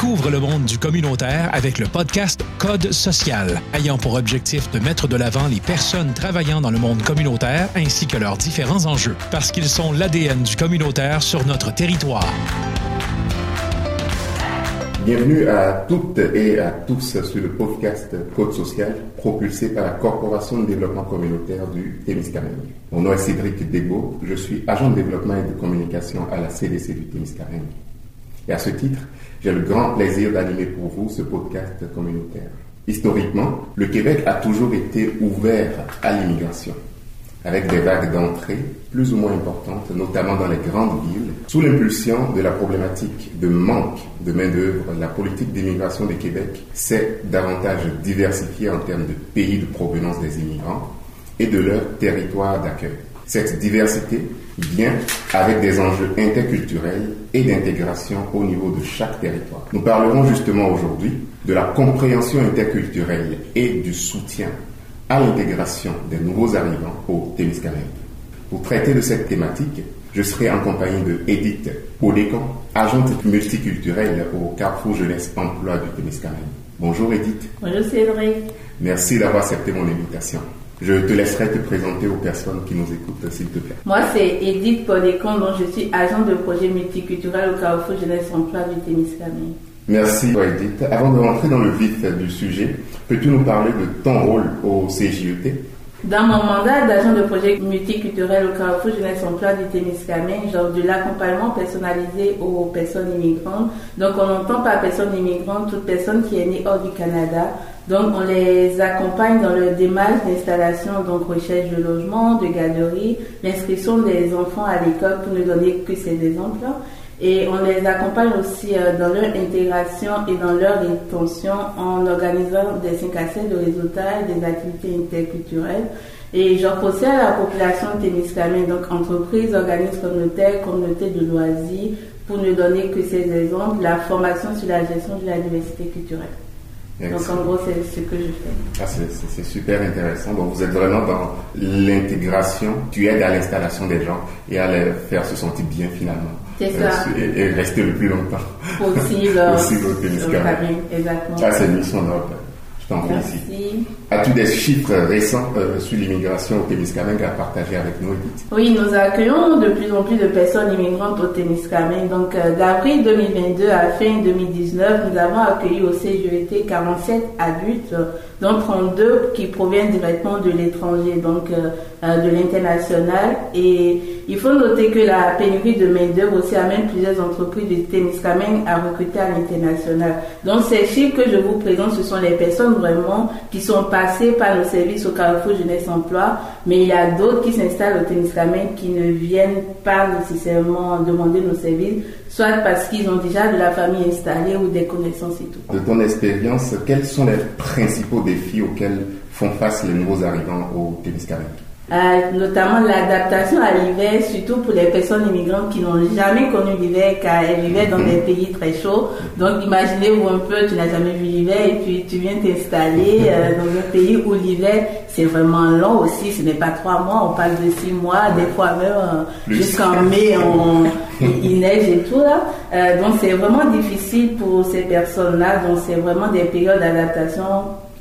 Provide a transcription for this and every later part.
Découvre le monde du communautaire avec le podcast Code social, ayant pour objectif de mettre de l'avant les personnes travaillant dans le monde communautaire ainsi que leurs différents enjeux, parce qu'ils sont l'ADN du communautaire sur notre territoire. Bienvenue à toutes et à tous sur le podcast Code social propulsé par la Corporation de développement communautaire du Témiscamingue. Mon nom est Cédric Debo, je suis agent de développement et de communication à la CDC du Témiscamingue. Et à ce titre, j'ai le grand plaisir d'animer pour vous ce podcast communautaire. Historiquement, le Québec a toujours été ouvert à l'immigration, avec des vagues d'entrée plus ou moins importantes, notamment dans les grandes villes. Sous l'impulsion de la problématique de manque de main-d'œuvre, la politique d'immigration du Québec s'est davantage diversifiée en termes de pays de provenance des immigrants et de leur territoire d'accueil. Cette diversité vient avec des enjeux interculturels et d'intégration au niveau de chaque territoire. Nous parlerons justement aujourd'hui de la compréhension interculturelle et du soutien à l'intégration des nouveaux arrivants au Témiscamingue. Pour traiter de cette thématique, je serai en compagnie de Edith Odekon, agente multiculturelle au Carrefour Jeunesse Emploi du Témiscamingue. Bonjour Edith. Bonjour Cédric. Merci d'avoir accepté mon invitation. Je te laisserai te présenter aux personnes qui nous écoutent, s'il te plaît. Moi, c'est Edith Podécon, dont je suis agent de projet multiculturel au Carrefour Jeunesse Emploi du Témiscamingue. Merci Edith. Avant de rentrer dans le vif du sujet, peux-tu nous parler de ton rôle au CJET dans mon mandat d'agent de projet multiculturel au Carrefour Jeunesse Emploi du Témiscamingue, genre de l'accompagnement personnalisé aux personnes immigrantes. Donc, on entend par personne immigrante toute personne qui est née hors du Canada. Donc, on les accompagne dans le démarche d'installation, donc recherche de logement, de galerie, l'inscription des enfants à l'école pour ne donner que ces exemples. Et on les accompagne aussi euh, dans leur intégration et dans leur intention en organisant des 5 à 7 de réseautage, des activités interculturelles. Et j'offre aussi à la population de Témiscamingue, donc entreprises, organismes communautaires, communautés de loisirs, pour ne donner que ces exemples, la formation sur la gestion de la diversité culturelle. Donc en gros, c'est ce que je fais. Ah, c'est super intéressant. Donc vous êtes vraiment dans l'intégration, tu aides à l'installation des gens et à les faire se sentir bien finalement. C'est ça. Euh, et, rester le plus longtemps. Possible. Possible au Exactement. Ah, c'est une mission noble. Merci. As-tu des chiffres récents euh, sur l'immigration au Témiscamingue à partager avec nous, Edith Oui, nous accueillons de plus en plus de personnes immigrantes au Témiscamingue. Donc, euh, d'avril 2022 à fin 2019, nous avons accueilli au CGET 47 adultes, dont 32 qui proviennent directement de l'étranger, donc euh, de l'international. Et il faut noter que la pénurie de main-d'œuvre aussi amène plusieurs entreprises du Témiscamingue à recruter à l'international. Donc, ces chiffres que je vous présente, ce sont les personnes vraiment qui sont passées par le service au Carrefour Jeunesse Emploi, mais il y a d'autres qui s'installent au Témiscamingue qui ne viennent pas nécessairement demander nos services, soit parce qu'ils ont déjà de la famille installée ou des connaissances et tout. De ton expérience, quels sont les principaux défis auxquels font face les nouveaux arrivants au Témiscamingue euh, notamment l'adaptation à l'hiver, surtout pour les personnes immigrantes qui n'ont jamais connu l'hiver car elles vivaient dans des pays très chauds. Donc imaginez-vous un peu, tu n'as jamais vu l'hiver et puis tu viens t'installer euh, dans un pays où l'hiver c'est vraiment long aussi, ce n'est pas trois mois, on parle de six mois, des fois même euh, jusqu'en mai on, il, neige et tout là. donc c'est vraiment difficile pour ces personnes-là, donc c'est vraiment des périodes d'adaptation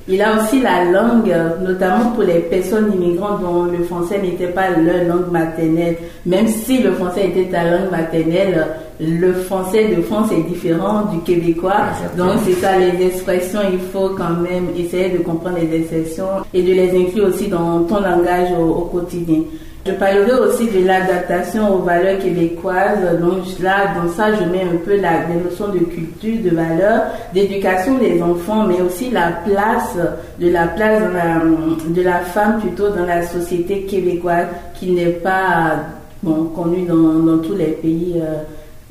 il a aussi la langue, notamment pour les personnes immigrantes dont le français n'était pas leur langue maternelle. Même si le français était ta langue maternelle, le français de France est différent du québécois. Donc c'est ça, les expressions, il faut quand même essayer de comprendre les expressions et de les inclure aussi dans ton langage au quotidien. Je parlerai aussi de l'adaptation aux valeurs québécoises. Donc là, dans ça, je mets un peu la, les notions de culture, de valeurs, d'éducation des enfants, mais aussi la place de la place de la femme plutôt dans la société québécoise qui n'est pas bon, connue dans, tous les pays. Euh,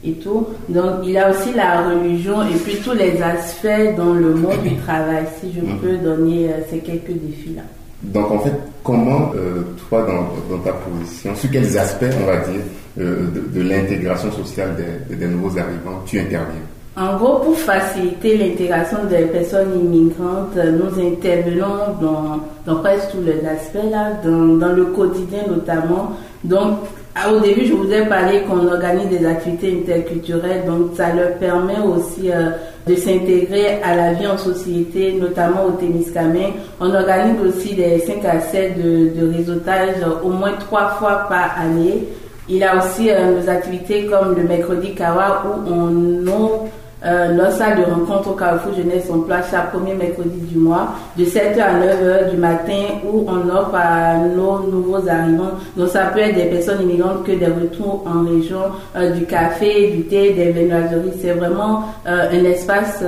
et tout. Donc, il y a aussi la religion et puis tous les aspects dans le monde du travail, si je mhm. peux donner euh, ces quelques défis-là. Donc en fait, comment euh, toi, dans, ta position, sur quels aspects, on va dire, euh, de, l'intégration sociale des, nouveaux arrivants, tu interviens? En gros, pour faciliter l'intégration des personnes immigrantes, nous intervenons dans, presque tous les aspects, là, dans, dans le quotidien notamment. Donc, ah, au début, je vous ai parlé qu'on organise des activités interculturelles, donc ça leur permet aussi euh, de s'intégrer à la vie en société, notamment au Témiscamingue. On organise aussi des 5 à 7 de, réseautage au moins trois fois par année. Il y a aussi euh, nos activités comme le mercredi Kawa où on ouvre euh, nos salles de rencontre au Carrefour Jeunesse sont place chaque premier mercredi du mois, de 7h à 9h du matin, où on offre à nos nouveaux arrivants. Donc ça peut être des personnes immigrantes que des retours en région, euh, du café, du thé, des viennoiseries. C'est vraiment euh, un espace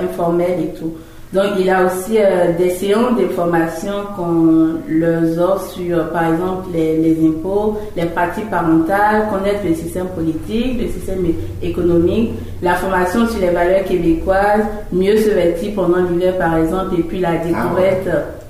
informel et tout. Donc, il y a aussi euh, des séances de formation qu'on leur offre sur, par exemple, les, impôts, les parties parentales, connaître le système politique, le système économique, la formation sur les valeurs québécoises, mieux se vêtir pendant l'hiver, par exemple, et puis la ah découverte.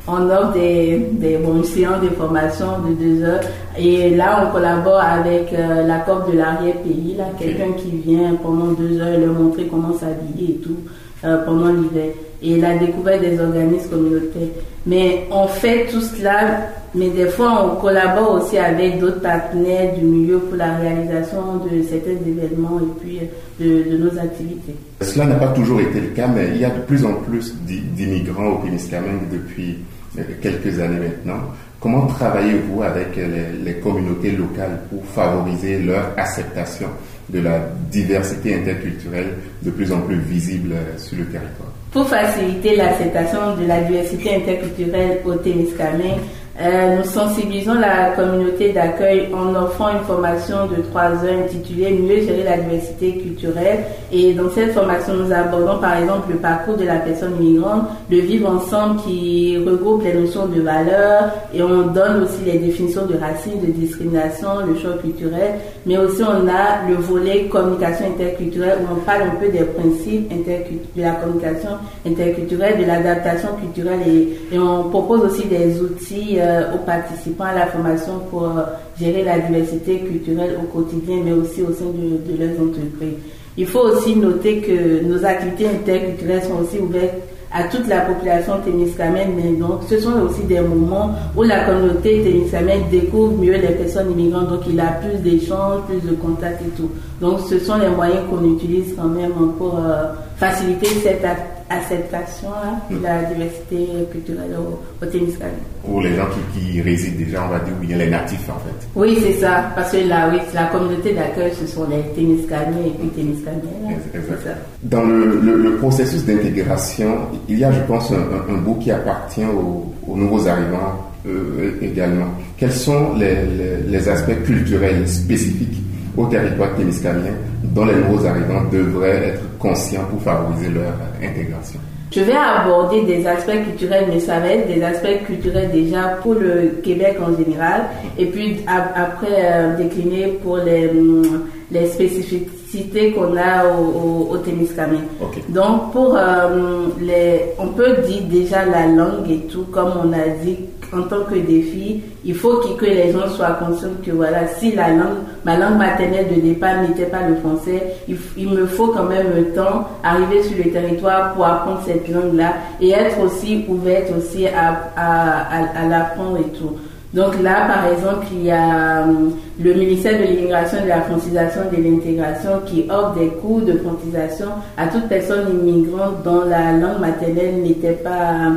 On offre des, des bonnes séances de formation de deux heures. Et là, on collabore avec euh, la COP de l'arrière-pays, là, quelqu'un qui vient pendant deux heures leur montrer comment s'habiller et tout euh, pendant l'hiver et la découverte des organismes communautaires. Mais on fait tout cela, mais des fois on collabore aussi avec d'autres partenaires du milieu pour la réalisation de certains événements et puis de, de nos activités. Cela n'a pas toujours été le cas, mais il y a de plus en plus d'immigrants au Témiscamingue depuis euh, quelques années maintenant. Comment travaillez-vous avec les, les, communautés locales pour favoriser leur acceptation? De la diversité interculturelle de plus en plus visible euh, sur le territoire. Pour faciliter l'acceptation de la diversité interculturelle au Témiscamingue, euh, nous sensibilisons la communauté d'accueil en offrant une formation de trois heures intitulée Mieux gérer la diversité culturelle. Et dans cette formation, nous abordons par exemple le parcours de la personne immigrante, le vivre ensemble qui regroupe les notions de valeur et on donne aussi les définitions de racisme, de discrimination, le choc culturel. Mais aussi on a le volet communication interculturelle où on parle un peu des principes de la communication interculturelle, de l'adaptation culturelle et, et on propose aussi des outils euh, aux participants à la formation pour euh, gérer la diversité culturelle au quotidien, mais aussi au sein de, leurs entreprises. Il faut aussi noter que nos activités interculturelles sont aussi ouvertes à toute la population témiscamène, mais donc ce sont aussi des moments où la communauté témiscamène découvre mieux les personnes immigrantes, donc il a plus d'échanges, plus de contacts et tout. Donc ce sont les moyens qu'on utilise quand même pour euh, faciliter cette acceptation-là de la diversité culturelle au, au Pour les gens qui, résident déjà, on va dire, ou bien les natifs en fait. Oui, c'est ça. Parce que là, oui, la communauté d'accueil, ce sont les Témiscamiens et puis Témiscamiens. Dans le, processus d'intégration, il y a, je pense, un, bout qui appartient aux, nouveaux arrivants euh, également. Quels sont les, les aspects culturels spécifiques au territoire témiscamien dont les nouveaux arrivants devraient être conscients pour favoriser leur intégration je vais aborder des aspects culturels, mais ça va être des aspects culturels déjà pour le Québec en général, et puis après euh, décliner pour les, hum, les spécificités qu'on a au, au, Témiscamingue. Donc pour euh, les, on peut dire déjà la langue et tout, comme on a dit en tant que défi, il faut que, les gens soient conscients que voilà, si la langue, ma langue maternelle de départ n'était pas le français, il, me faut quand même un temps arriver sur le territoire pour apprendre cette langue-là et être aussi ouverte aussi à, à, l'apprendre et tout. Donc là, par exemple, il y a hum, le ministère de l'immigration de la francisation et de l'intégration qui offre des cours de francisation à toute personne immigrante dont la langue maternelle n'était pas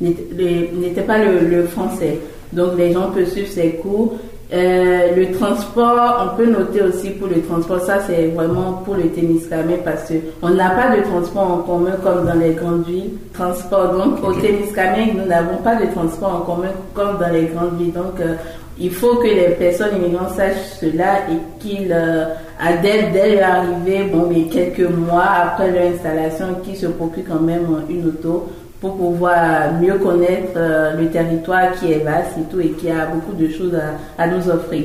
n'était pas le, français. Donc les gens peuvent suivre ces cours. Euh, le transport, on peut noter aussi pour le transport, ça c'est vraiment pour le Témiscamingue parce qu'on n'a pas de transport en commun comme dans les grandes villes. Transport, donc au Témiscamingue, nous n'avons pas de transport en commun comme dans les grandes villes. Donc euh, il faut que les personnes immigrantes sachent cela et qu'ils euh, adhèrent dès leur arrivée, bon, mais quelques mois après leur installation, qu'ils se procurent quand même une auto pour pouvoir mieux connaître euh, le territoire qui est vaste et tout et qui a beaucoup de choses à, nous offrir.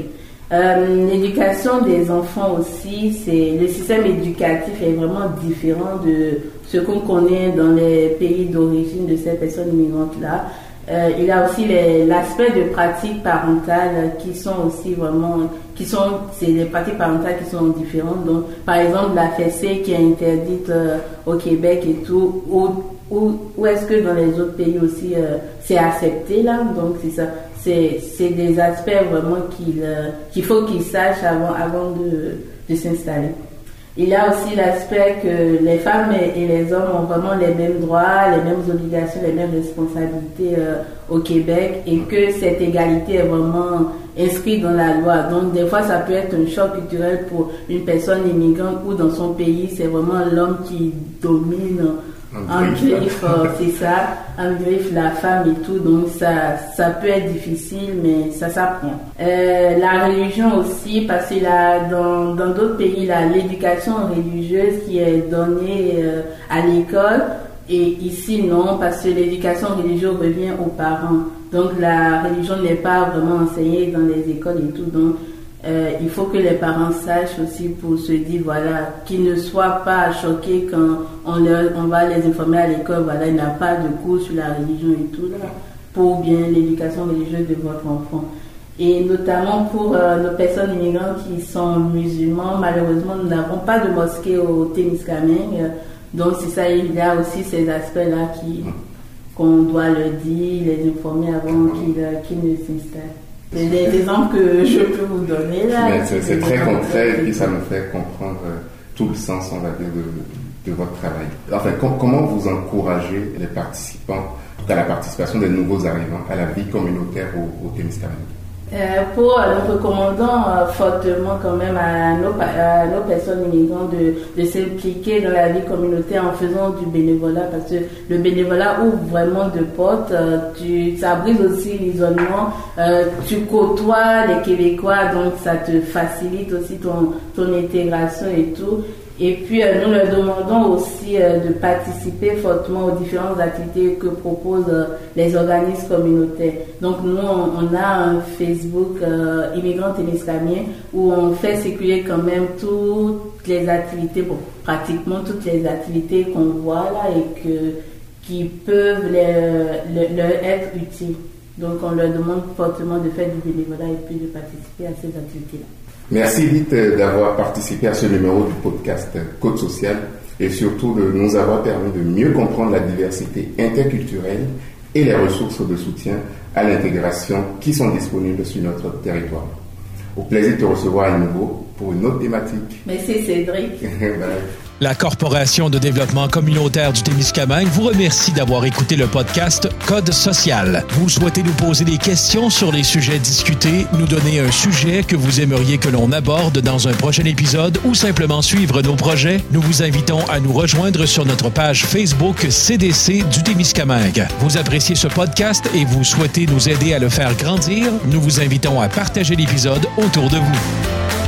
Euh, l'éducation des enfants aussi, c'est le système éducatif est vraiment différent de ce qu'on connaît dans les pays d'origine de ces personnes immigrantes là. Euh, il y a aussi l'aspect de pratiques parentales qui sont aussi vraiment, qui sont, c'est des pratiques parentales qui sont différentes. Donc, par exemple, la fessée qui est interdite au Québec et tout, ou, ou, est-ce que dans les autres pays aussi euh, c'est accepté là? Donc, c'est ça. c'est des aspects vraiment qu'il faut qu'ils sachent avant, avant de, de s'installer. Il y a aussi l'aspect que les femmes et les hommes ont vraiment les mêmes droits, les mêmes obligations, les mêmes responsabilités euh, au Québec et que cette égalité est vraiment inscrite dans la loi. Donc des fois ça peut être un choc culturel pour une personne immigrante ou dans son pays c'est vraiment l'homme qui domine en griffe, euh, c'est ça, en griffe la femme et tout, donc ça, ça peut être difficile, mais ça s'apprend. Euh, la religion aussi, parce que là, dans d'autres pays, l'éducation religieuse qui est donnée euh, à l'école, et ici non, parce que l'éducation religieuse revient aux parents. Donc la religion n'est pas vraiment enseignée dans les écoles et tout, donc euh, il faut que les parents sachent aussi pour se dire, voilà, qu'ils ne soient pas choqués quand on, leur, on va les informer à l'école, voilà, il n'y a pas de cours sur la religion et tout, là, pour bien l'éducation religieuse de votre enfant. Et notamment pour euh, nos personnes immigrantes qui sont musulmans, malheureusement, nous n'avons pas de mosquée au Témiscamingue. Donc, c'est ça, il y a aussi ces aspects-là qu'on doit leur dire, les informer avant qu'ils, euh, qu'ils ne s'installent. Des exemples que je peux vous donner là. C'est très concret et puis ça me fait comprendre euh, tout le sens, on va dire, de, de votre travail. Enfin, comment vous encouragez les participants à la participation des nouveaux arrivants à la vie communautaire au, au Témiscamingue euh, pour, nous recommandons euh, fortement quand même à nos, nos personnes immigrantes de, s'impliquer dans la vie communautaire en faisant du bénévolat parce que le bénévolat ouvre vraiment de portes. Euh, tu, ça brise aussi l'isolement. tu côtoies les Québécois, donc ça te facilite aussi ton, ton intégration et tout. Et puis, euh, nous leur demandons aussi euh, de participer fortement aux différentes activités que proposent euh, les organismes communautaires. Donc, nous, on, a un Facebook Immigrants et où on fait circuler quand même toutes les activités, pratiquement toutes les activités qu'on voit là et que, qui peuvent leur être utiles. Donc, on leur demande fortement de faire du bénévolat et puis de participer à ces activités-là. Merci vite d'avoir participé à ce numéro du podcast Code Social et surtout de nous avoir permis de mieux comprendre la diversité interculturelle et les ressources de soutien à l'intégration qui sont disponibles sur notre territoire. Au plaisir de te recevoir à nouveau pour une autre thématique. Merci Cédric. La Corporation de développement communautaire du Témiscamingue vous remercie d'avoir écouté le podcast Code social. Vous souhaitez nous poser des questions sur les sujets discutés, nous donner un sujet que vous aimeriez que l'on aborde dans un prochain épisode ou simplement suivre nos projets, nous vous invitons à nous rejoindre sur notre page Facebook CDC du Témiscamingue. Vous appréciez ce podcast et vous souhaitez nous aider à le faire grandir, nous vous invitons à partager l'épisode autour de vous.